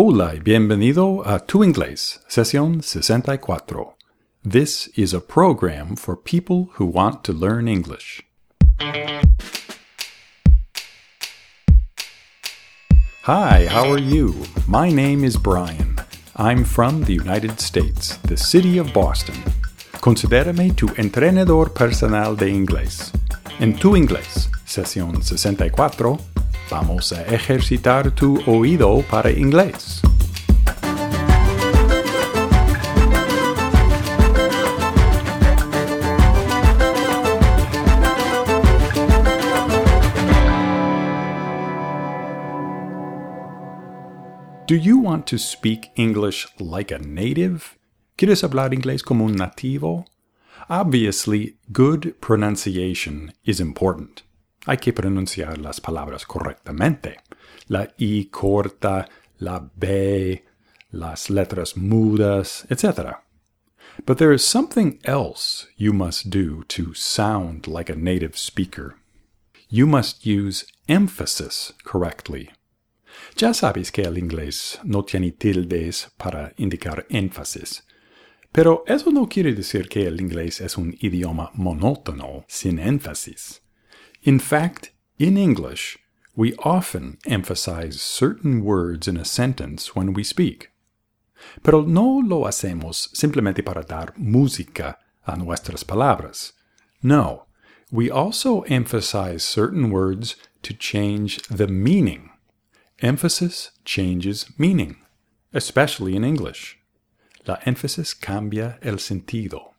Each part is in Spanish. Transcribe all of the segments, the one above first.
Hola y bienvenido a Tu Inglés, sesión 64. This is a program for people who want to learn English. Hi, how are you? My name is Brian. I'm from the United States, the city of Boston. Considérame tu entrenador personal de inglés. En Tu Inglés, sesión 64, vamos a ejercitar tu oído para inglés. Do you want to speak English like a native? ¿Quieres hablar inglés como un nativo? Obviously, good pronunciation is important. Hay que pronunciar las palabras correctamente. La I corta, la B, las letras mudas, etc. But there is something else you must do to sound like a native speaker. You must use emphasis correctly. Ya sabes que el inglés no tiene tildes para indicar énfasis. Pero eso no quiere decir que el inglés es un idioma monótono, sin énfasis. In fact, in English, we often emphasize certain words in a sentence when we speak. Pero no lo hacemos simplemente para dar música a nuestras palabras. No, we also emphasize certain words to change the meaning. Emphasis changes meaning, especially in English. La énfasis cambia el sentido.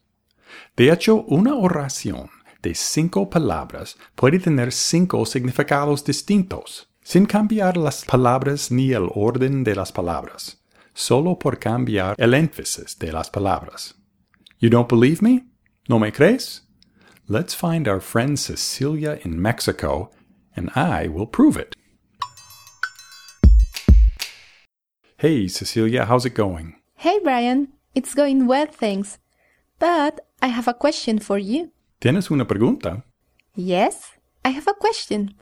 De hecho, una oración de cinco palabras puede tener cinco significados distintos, sin cambiar las palabras ni el orden de las palabras, solo por cambiar el énfasis de las palabras. You don't believe me? ¿No me crees? Let's find our friend Cecilia in Mexico, and I will prove it. Hey, Cecilia, how's it going? Hey Brian, it's going well, thanks. But I have a question for you. ¿Tienes una pregunta? Yes, I have a question.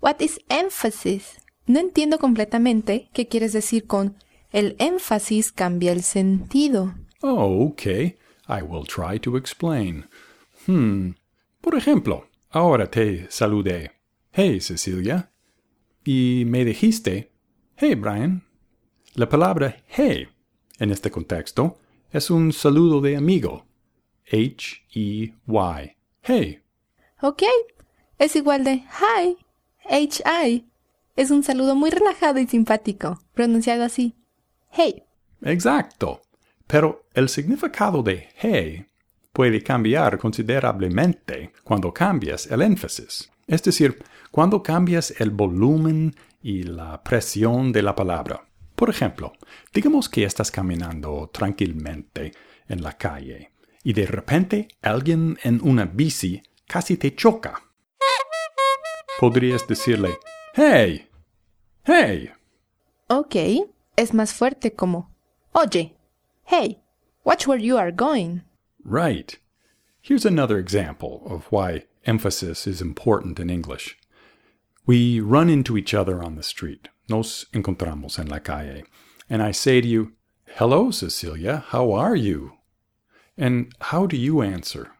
What is emphasis? No entiendo completamente qué quieres decir con el énfasis cambia el sentido. Oh, okay. I will try to explain. Hmm. Por ejemplo, ahora te saludé. Hey, Cecilia. Y me dijiste, hey, Brian. La palabra hey en este contexto es un saludo de amigo. H-E-Y. Hey. Ok, es igual de hi, H-I. Es un saludo muy relajado y simpático, pronunciado así. Hey. Exacto. Pero el significado de hey puede cambiar considerablemente cuando cambias el énfasis. Es decir, cuando cambias el volumen y la presión de la palabra. Por ejemplo, digamos que estás caminando tranquilamente en la calle y de repente alguien en una bici casi te choca. Podrías decirle, ¡Hey! ¡Hey! Ok, es más fuerte como, oye, hey, watch where you are going. Right. Here's another example of why emphasis is important in English. We run into each other on the street. Nos encontramos en la calle. And I say to you, Hello, Cecilia, how are you? And how do you answer?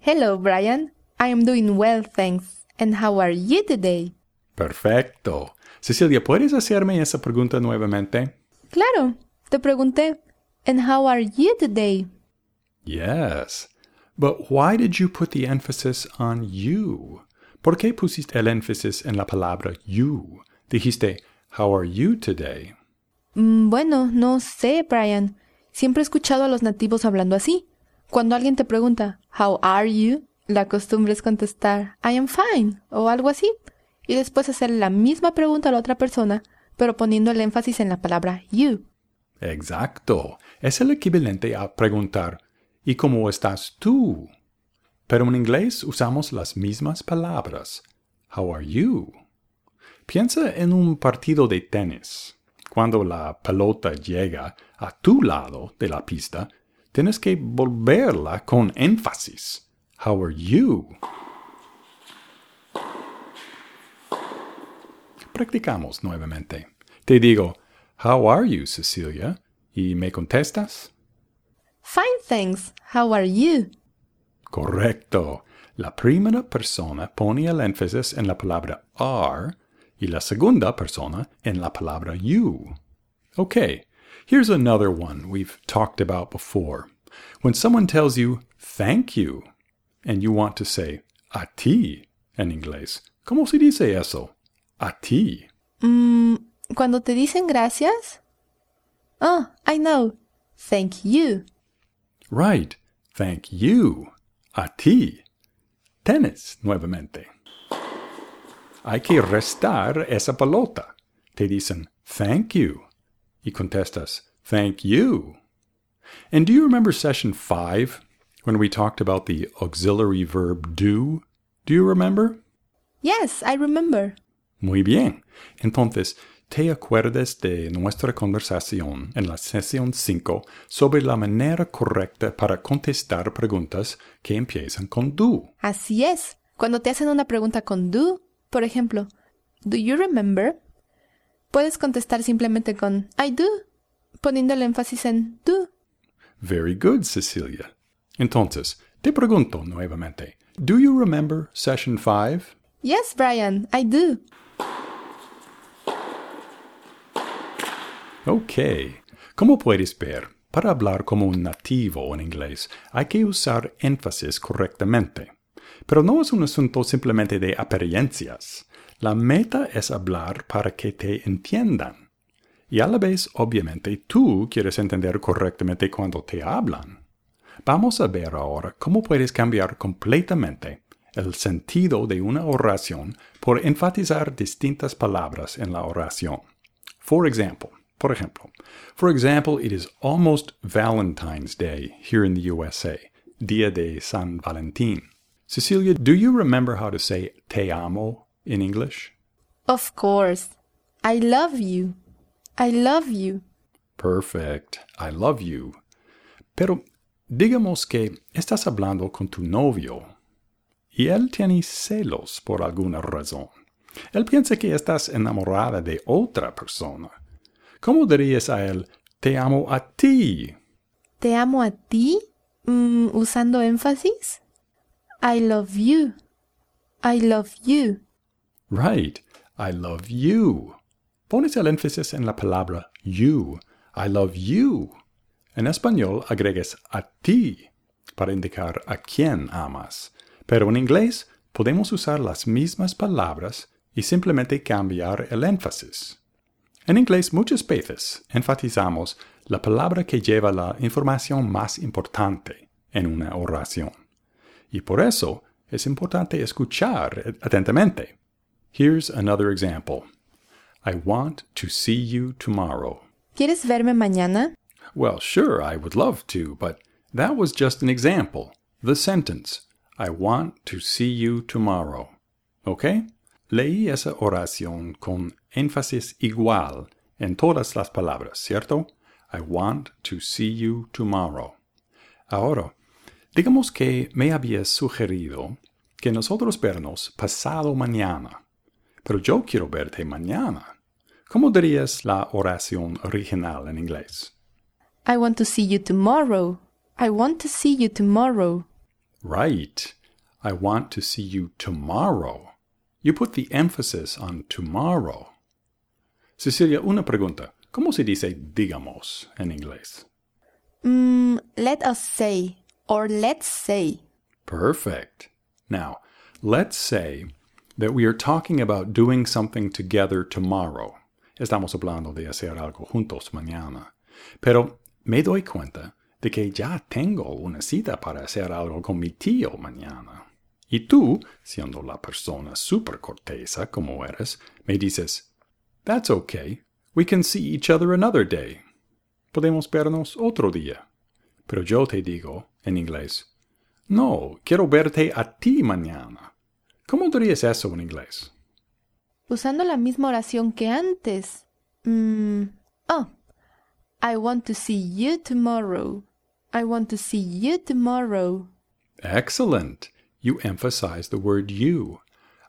Hello, Brian. I am doing well, thanks. And how are you today? Perfecto. Cecilia, ¿puedes hacerme esa pregunta nuevamente? Claro, te pregunté, and how are you today? Yes. But why did you put the emphasis on you? ¿Por qué pusiste el énfasis en la palabra you? Dijiste, How are you today? Mm, bueno, no sé, Brian. Siempre he escuchado a los nativos hablando así. Cuando alguien te pregunta, How are you? La costumbre es contestar, I am fine, o algo así. Y después hacer la misma pregunta a la otra persona, pero poniendo el énfasis en la palabra you. Exacto. Es el equivalente a preguntar, ¿y cómo estás tú? Pero en inglés usamos las mismas palabras. How are you? Piensa en un partido de tenis. Cuando la pelota llega a tu lado de la pista, tienes que volverla con énfasis. How are you? Practicamos nuevamente. Te digo, How are you, Cecilia? ¿Y me contestas? Fine, thanks. How are you? Correcto. La primera persona pone el énfasis en la palabra are y la segunda persona en la palabra you. Okay, here's another one we've talked about before. When someone tells you thank you and you want to say a ti en inglés, ¿cómo se dice eso? A ti. Mm, cuando te dicen gracias. Oh, I know. Thank you. Right. Thank you. A ti. Tennis, nuevamente. Hay que restar esa pelota. Te dicen thank you. Y contestas thank you. And do you remember session 5 when we talked about the auxiliary verb do? Do you remember? Yes, I remember. Muy bien. Entonces, te acuerdas de nuestra conversación en la sesión 5 sobre la manera correcta para contestar preguntas que empiezan con do. Así es. Cuando te hacen una pregunta con do, por ejemplo, ¿Do you remember? Puedes contestar simplemente con I do, poniendo el énfasis en do. Very good, Cecilia. Entonces, te pregunto nuevamente, ¿Do you remember session 5? Yes, Brian, I do. Ok. Como puedes ver, para hablar como un nativo en inglés hay que usar énfasis correctamente. Pero no es un asunto simplemente de apariencias. La meta es hablar para que te entiendan. Y a la vez, obviamente, tú quieres entender correctamente cuando te hablan. Vamos a ver ahora cómo puedes cambiar completamente el sentido de una oración por enfatizar distintas palabras en la oración. For example, por ejemplo, for example, it is almost Valentine's Day here in the USA, Día de San Valentín. Cecilia, do you remember how to say te amo in English? Of course. I love you. I love you. Perfect. I love you. Pero digamos que estás hablando con tu novio y él tiene celos por alguna razón. Él piensa que estás enamorada de otra persona. ¿Cómo dirías a él, te amo a ti? ¿Te amo a ti? Mm, usando énfasis. I love you. I love you. Right. I love you. Pones el énfasis en la palabra you. I love you. En español agregas a ti para indicar a quién amas. Pero en inglés podemos usar las mismas palabras y simplemente cambiar el énfasis. En inglés muchas veces enfatizamos la palabra que lleva la información más importante en una oración. Y por eso es importante escuchar atentamente. Here's another example. I want to see you tomorrow. ¿Quieres verme mañana? Well, sure, I would love to, but that was just an example. The sentence, I want to see you tomorrow. ¿Ok? Leí esa oración con énfasis igual en todas las palabras, ¿cierto? I want to see you tomorrow. Ahora, digamos que me habías sugerido que nosotros vernos pasado mañana, pero yo quiero verte mañana. ¿Cómo dirías la oración original en inglés? I want to see you tomorrow. I want to see you tomorrow. Right. I want to see you tomorrow. You put the emphasis on tomorrow. Cecilia, una pregunta. ¿Cómo se dice digamos en inglés? Mm, let us say, or let's say. Perfect. Now, let's say that we are talking about doing something together tomorrow. Estamos hablando de hacer algo juntos mañana. Pero me doy cuenta de que ya tengo una cita para hacer algo con mi tío mañana. Y tú, siendo la persona super cortesa como eres, me dices, That's okay. We can see each other another day. Podemos vernos otro día. Pero yo te digo, en inglés, No, quiero verte a ti mañana. ¿Cómo dirías eso en inglés? Usando la misma oración que antes. Mm, oh, I want to see you tomorrow. I want to see you tomorrow. Excellent. You emphasize the word you.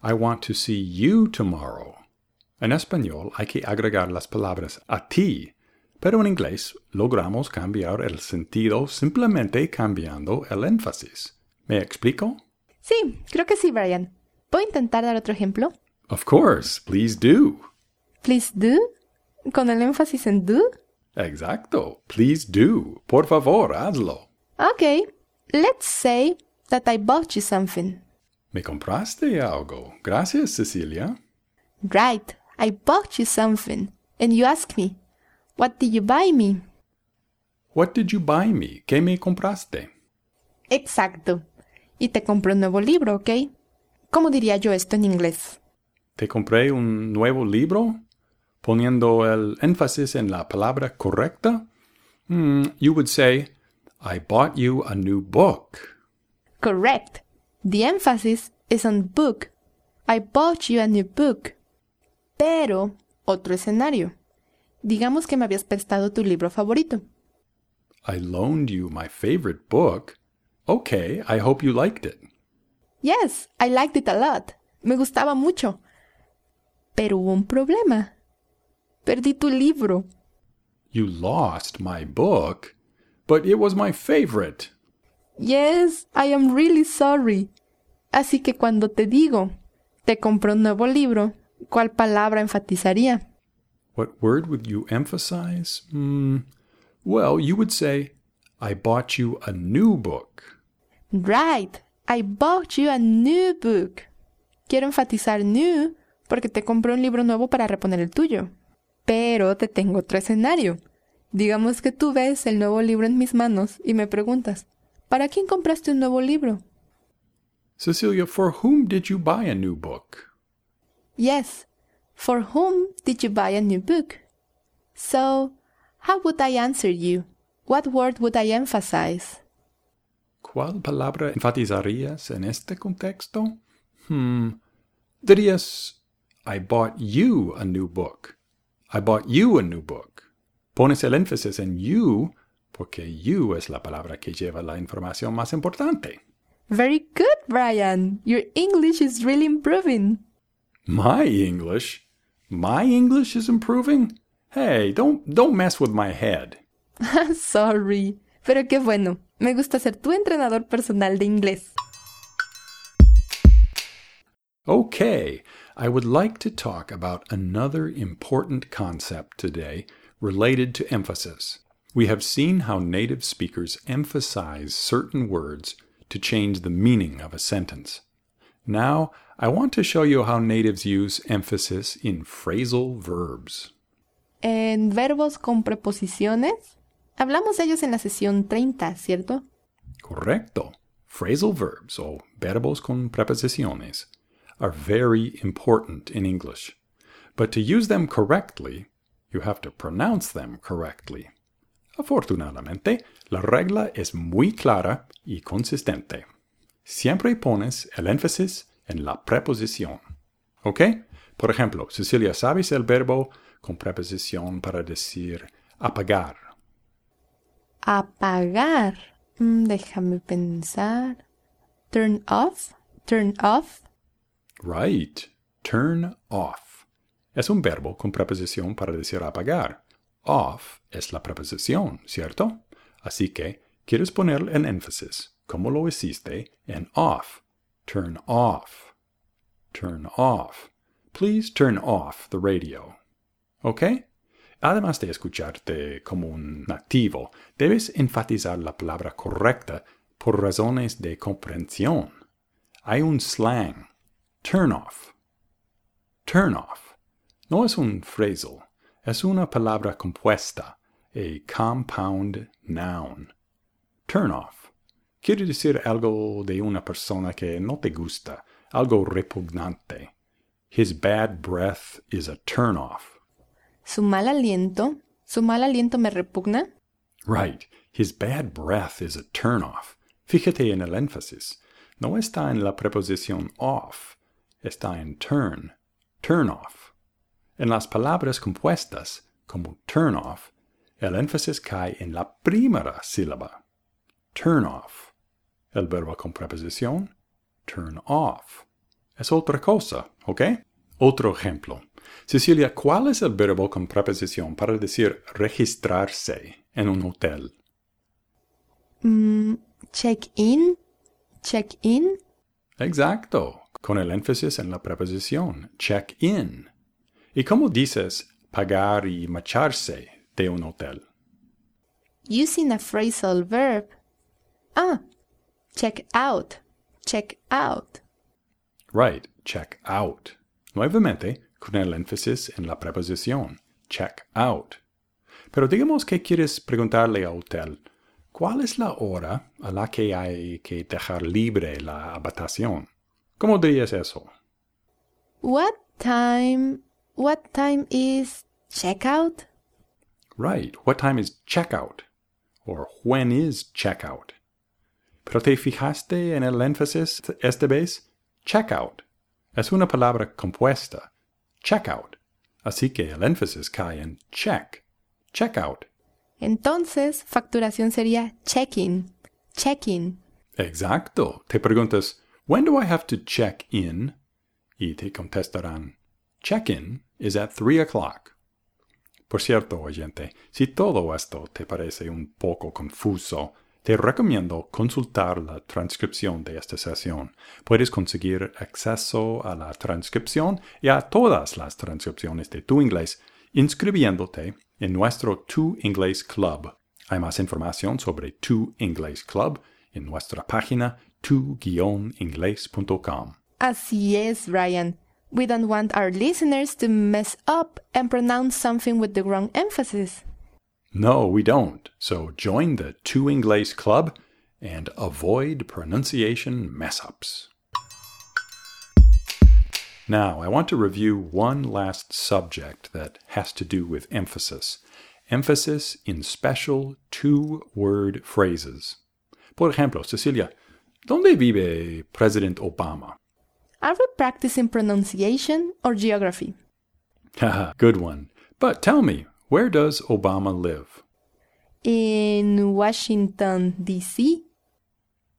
I want to see you tomorrow. En español hay que agregar las palabras a ti, pero en inglés logramos cambiar el sentido simplemente cambiando el énfasis. ¿Me explico? Sí, creo que sí, Brian. ¿Puedo intentar dar otro ejemplo? Of course, please do. Please do. Con el énfasis en do. Exacto. Please do. Por favor, hazlo. Okay. Let's say that I bought you something. Me compraste algo. Gracias, Cecilia. Right. I bought you something. And you ask me, what did you buy me? What did you buy me? ¿Qué me compraste? Exacto. Y te compré un nuevo libro, ¿ok? ¿Cómo diría yo esto en inglés? Te compré un nuevo libro poniendo el énfasis en la palabra correcta. Hmm, you would say, I bought you a new book. Correct. The emphasis is on book. I bought you a new book. Pero, otro escenario. Digamos que me habías prestado tu libro favorito. I loaned you my favorite book. Okay, I hope you liked it. Yes, I liked it a lot. Me gustaba mucho. Pero hubo un problema. Perdí tu libro. You lost my book, but it was my favorite. Yes, I am really sorry. Así que cuando te digo, te compré un nuevo libro, ¿cuál palabra enfatizaría? What word would you emphasize? Hmm. Well, you would say, I bought you a new book. Right, I bought you a new book. Quiero enfatizar new porque te compré un libro nuevo para reponer el tuyo. Pero te tengo otro escenario. Digamos que tú ves el nuevo libro en mis manos y me preguntas, ¿para quién compraste un nuevo libro? Cecilia, for whom did you buy a new book? Yes, for whom did you buy a new book? So, how would I answer you? What word would I emphasize? ¿Cuál palabra enfatizarías en este contexto? Hmm. Dirías, I bought you a new book. I bought you a new book. Pones el énfasis en you porque you es la palabra que lleva la información más importante. Very good, Brian. Your English is really improving. My English? My English is improving? Hey, don't don't mess with my head. Sorry. Pero qué bueno. Me gusta ser tu entrenador personal de inglés. Okay, I would like to talk about another important concept today related to emphasis. We have seen how native speakers emphasize certain words to change the meaning of a sentence. Now, I want to show you how natives use emphasis in phrasal verbs. En verbos con preposiciones, hablamos de ellos en la sesión 30, ¿cierto? Correcto. Phrasal verbs, o verbos con preposiciones, are very important in English. But to use them correctly, you have to pronounce them correctly. Afortunadamente, la regla es muy clara y consistente. Siempre pones el énfasis en la preposición. ¿Ok? Por ejemplo, Cecilia, ¿sabes el verbo con preposición para decir apagar? Apagar. Mm, déjame pensar. Turn off. Turn off. Right. Turn off. Es un verbo con preposición para decir apagar. Off es la preposición, ¿cierto? Así que quieres poner el énfasis, como lo hiciste, en off. Turn off. Turn off. Please turn off the radio. ¿Ok? Además de escucharte como un nativo, debes enfatizar la palabra correcta por razones de comprensión. Hay un slang. Turn off. Turn off. No es un phrasal. Es una palabra compuesta, a compound noun. Turn off. Quiere decir algo de una persona que no te gusta, algo repugnante. His bad breath is a turn off. Su mal aliento. ¿Su mal aliento me repugna? Right. His bad breath is a turn off. Fíjate en el énfasis. No está en la preposición off, está en turn. Turn off. En las palabras compuestas, como turn off, el énfasis cae en la primera sílaba. Turn off. El verbo con preposición, turn off. Es otra cosa, ¿ok? Otro ejemplo. Cecilia, ¿cuál es el verbo con preposición para decir registrarse en un hotel? Mm, check in. Check in. Exacto, con el énfasis en la preposición check in. ¿Y cómo dices pagar y marcharse de un hotel? Using a phrasal verb. Ah, check out. Check out. Right, check out. Nuevamente, con el énfasis en la preposición check out. Pero digamos que quieres preguntarle a hotel, ¿cuál es la hora a la que hay que dejar libre la habitación? ¿Cómo dirías eso? What time? What time is checkout? Right, what time is checkout? Or when is checkout? Pero te fijaste en el énfasis esta vez? Checkout. Es una palabra compuesta. Checkout. Así que el énfasis cae en check. Checkout. Entonces, facturación sería check-in. Check-in. Exacto. Te preguntas, when do I have to check in? Y te contestarán, check-in is at 3 o'clock. Por cierto, oyente, si todo esto te parece un poco confuso, te recomiendo consultar la transcripción de esta sesión. Puedes conseguir acceso a la transcripción y a todas las transcripciones de tu inglés inscribiéndote en nuestro Tu Inglés Club. Hay más información sobre Tu Inglés Club en nuestra página tu-inglés.com. Así es, Ryan. We don't want our listeners to mess up and pronounce something with the wrong emphasis. No, we don't. So join the Tu Inglés Club and avoid pronunciation mess ups. Now, I want to review one last subject that has to do with emphasis. Emphasis in special two word phrases. Por ejemplo, Cecilia, ¿dónde vive President Obama? Are we practicing pronunciation or geography? Haha, good one. But tell me, where does Obama live? In Washington, D.C.?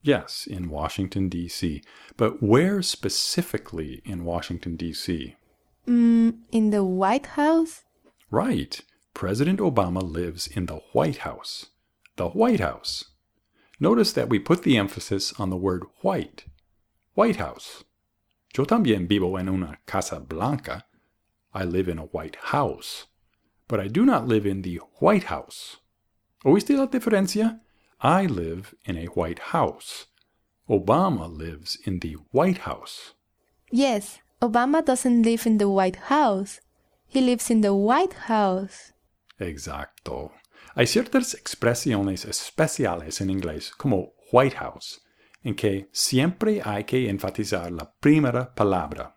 Yes, in Washington, D.C. But where specifically in Washington, D.C.? Mm, in the White House? Right. President Obama lives in the White House. The White House. Notice that we put the emphasis on the word white. White House. Yo también vivo en una casa blanca. I live in a white house. But I do not live in the White House. ¿Oíste la diferencia? I live in a white house. Obama lives in the White House. Yes, Obama doesn't live in the White House. He lives in the White House. Exacto. Hay ciertas expresiones especiales en inglés, como White House, en que siempre hay que enfatizar la primera palabra.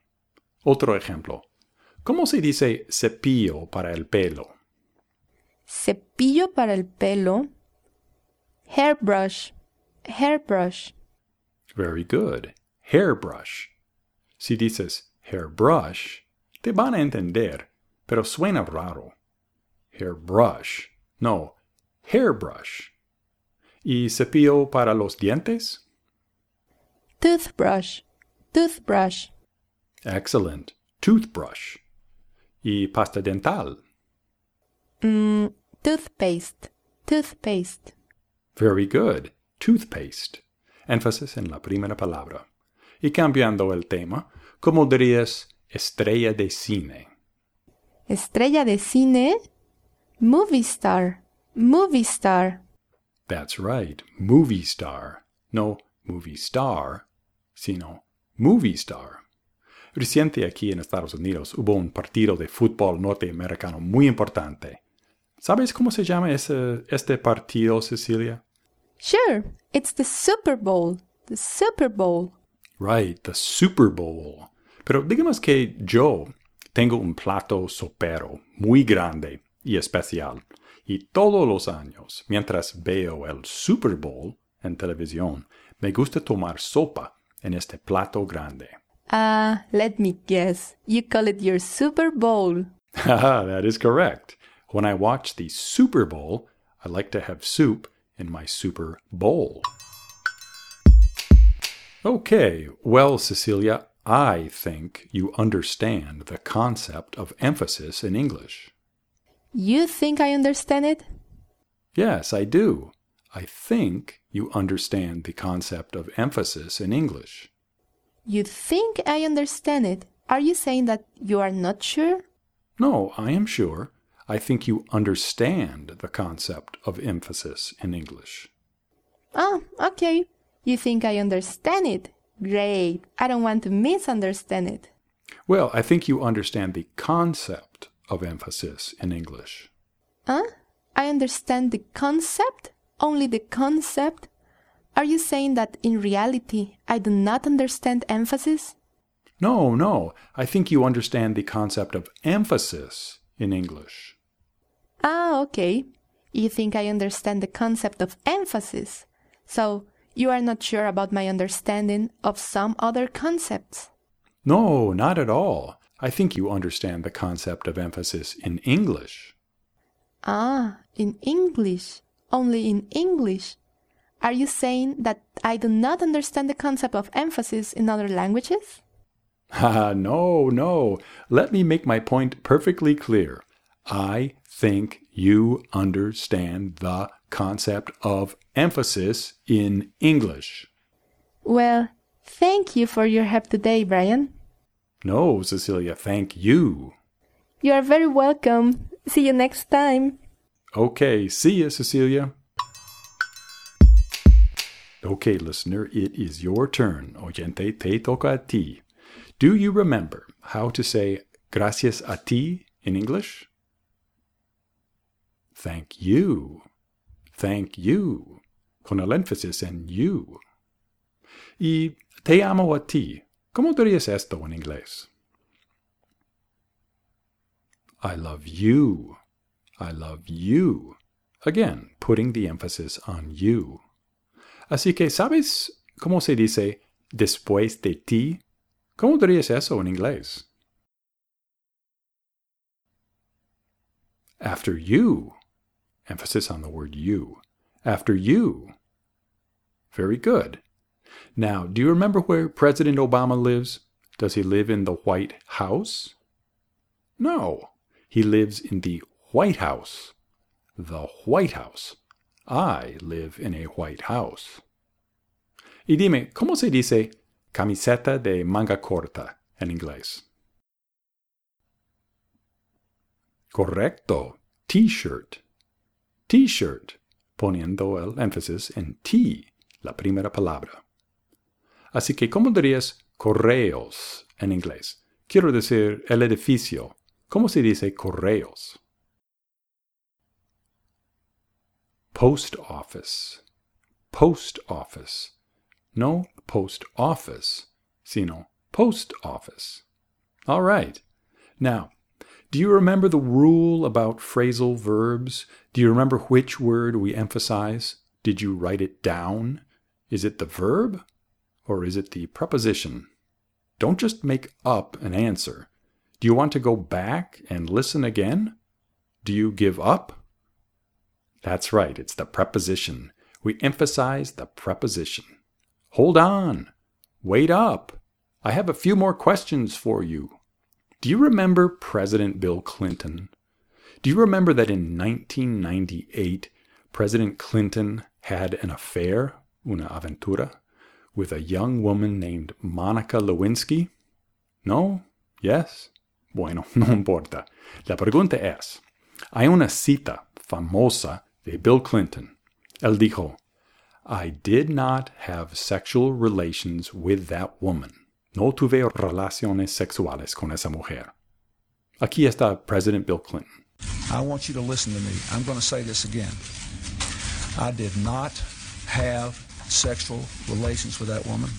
Otro ejemplo. ¿Cómo se dice cepillo para el pelo? Cepillo para el pelo. Hairbrush. Hairbrush. Very good. Hairbrush. Si dices hairbrush, te van a entender, pero suena raro. Hairbrush. No, hairbrush. ¿Y cepillo para los dientes? Toothbrush. Toothbrush. Excellent. Toothbrush. ¿Y pasta dental? Mm, toothpaste. Toothpaste. Very good. Toothpaste. Énfasis en la primera palabra. Y cambiando el tema, ¿cómo dirías estrella de cine? Estrella de cine. Movie star. Movie star. That's right. Movie star. No movie star, sino movie star. Reciente aquí en Estados Unidos hubo un partido de fútbol norteamericano muy importante. ¿Sabes cómo se llama ese, este partido, Cecilia? Sure, it's the Super Bowl. The Super Bowl. Right, the Super Bowl. Pero digamos que yo tengo un plato sopero muy grande y especial. Y todos los años, mientras veo el Super Bowl en televisión, me gusta tomar sopa en este plato grande. Ah, uh, let me guess. You call it your Super Bowl. that is correct. When I watch the Super Bowl, I like to have soup in my Super Bowl. Okay, well, Cecilia, I think you understand the concept of emphasis in English. You think I understand it? Yes, I do. I think you understand the concept of emphasis in English. You think I understand it? Are you saying that you are not sure? No, I am sure. I think you understand the concept of emphasis in English. Oh, okay. You think I understand it? Great. I don't want to misunderstand it. Well, I think you understand the concept of emphasis in English. Huh? I understand the concept? Only the concept? Are you saying that in reality I do not understand emphasis? No, no. I think you understand the concept of emphasis in English. Ah, okay. You think I understand the concept of emphasis. So, you are not sure about my understanding of some other concepts. No, not at all. I think you understand the concept of emphasis in English. Ah, in English. Only in English. Are you saying that I do not understand the concept of emphasis in other languages? Ah, no, no. Let me make my point perfectly clear. I think you understand the concept of emphasis in English. Well, thank you for your help today, Brian. No, Cecilia, thank you. You are very welcome. See you next time. Okay, see ya, Cecilia. Okay, listener, it is your turn. Oyente, te toca a ti. Do you remember how to say gracias a ti in English? Thank you. Thank you. Con el énfasis en you. Y te amo a ti. ¿Cómo dirías esto en inglés? I love you. I love you. Again, putting the emphasis on you. Así que, ¿sabes cómo se dice después de ti? ¿Cómo dirías eso en inglés? After you. Emphasis on the word you. After you. Very good. Now, do you remember where President Obama lives? Does he live in the White House? No. He lives in the White House. The White House. I live in a White House. Y dime, ¿cómo se dice camiseta de manga corta en inglés? Correcto. T-shirt. T-shirt, poniendo el énfasis en T, la primera palabra. Así que, ¿cómo dirías correos en inglés? Quiero decir el edificio. ¿Cómo se dice correos? Post office. Post office. No post office, sino post office. All right. Now, do you remember the rule about phrasal verbs? Do you remember which word we emphasize? Did you write it down? Is it the verb or is it the preposition? Don't just make up an answer. Do you want to go back and listen again? Do you give up? That's right, it's the preposition. We emphasize the preposition. Hold on. Wait up. I have a few more questions for you. Do you remember President Bill Clinton? Do you remember that in 1998, President Clinton had an affair, una aventura, with a young woman named Monica Lewinsky? No? Yes? Bueno, no importa. La pregunta es, hay una cita famosa Bill Clinton. Él dijo, I did not have sexual relations with that woman. No tuve relaciones sexuales con esa mujer. Aquí está President Bill Clinton. I want you to listen to me. I'm going to say this again. I did not have sexual relations with that woman,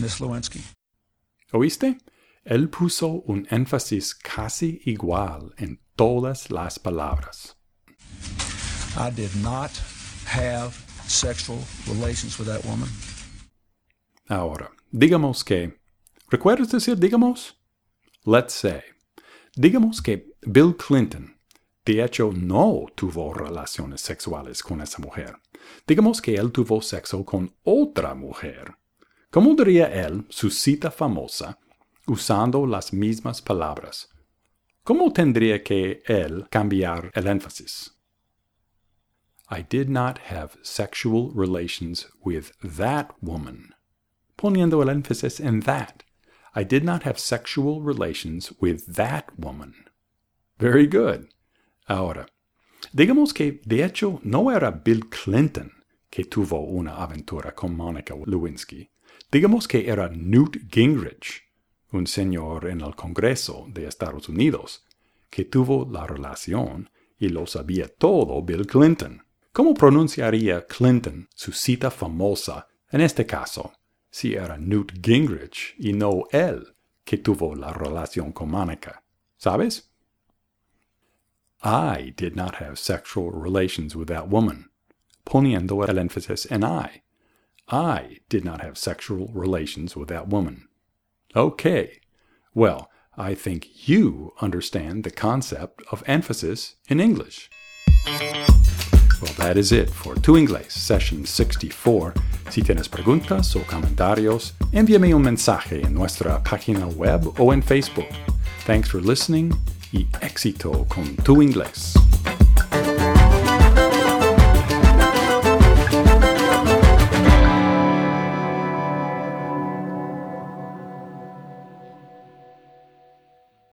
Miss Lewinsky. ¿Oíste? Él puso un énfasis casi igual en todas las palabras. I did not have sexual relations with that woman. Ahora, digamos que... ¿Recuerdas decir digamos? Let's say. Digamos que Bill Clinton, de hecho, no tuvo relaciones sexuales con esa mujer. Digamos que él tuvo sexo con otra mujer. ¿Cómo diría él su cita famosa usando las mismas palabras? ¿Cómo tendría que él cambiar el énfasis? I did not have sexual relations with that woman. Poniendo el énfasis en that. I did not have sexual relations with that woman. Very good. Ahora, digamos que de hecho no era Bill Clinton que tuvo una aventura con Monica Lewinsky. Digamos que era Newt Gingrich, un señor en el Congreso de Estados Unidos, que tuvo la relación y lo sabía todo Bill Clinton. ¿Cómo pronunciaría Clinton su cita famosa en este caso si era Newt Gingrich y no él que tuvo la relación con Monica? ¿Sabes? I did not have sexual relations with that woman, poniendo el énfasis en I. I did not have sexual relations with that woman. Okay. Well, I think you understand the concept of emphasis in English. Well, that is it for Tu Inglés, session 64. Si tienes preguntas o comentarios, envíame un mensaje en nuestra página web o en Facebook. Thanks for listening y éxito con Tu Inglés.